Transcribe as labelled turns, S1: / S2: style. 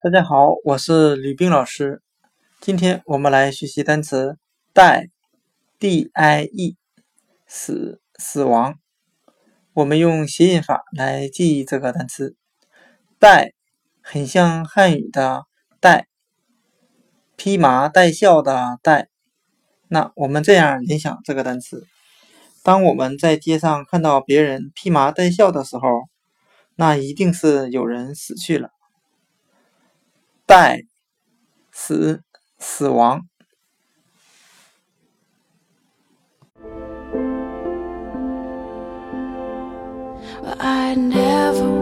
S1: 大家好，我是吕冰老师。今天我们来学习单词 die，d-i-e，死，死亡。我们用谐音法来记忆这个单词。die 很像汉语的带，披麻戴孝的戴。那我们这样联想这个单词：当我们在街上看到别人披麻戴孝的时候，那一定是有人死去了。带死死亡。
S2: I never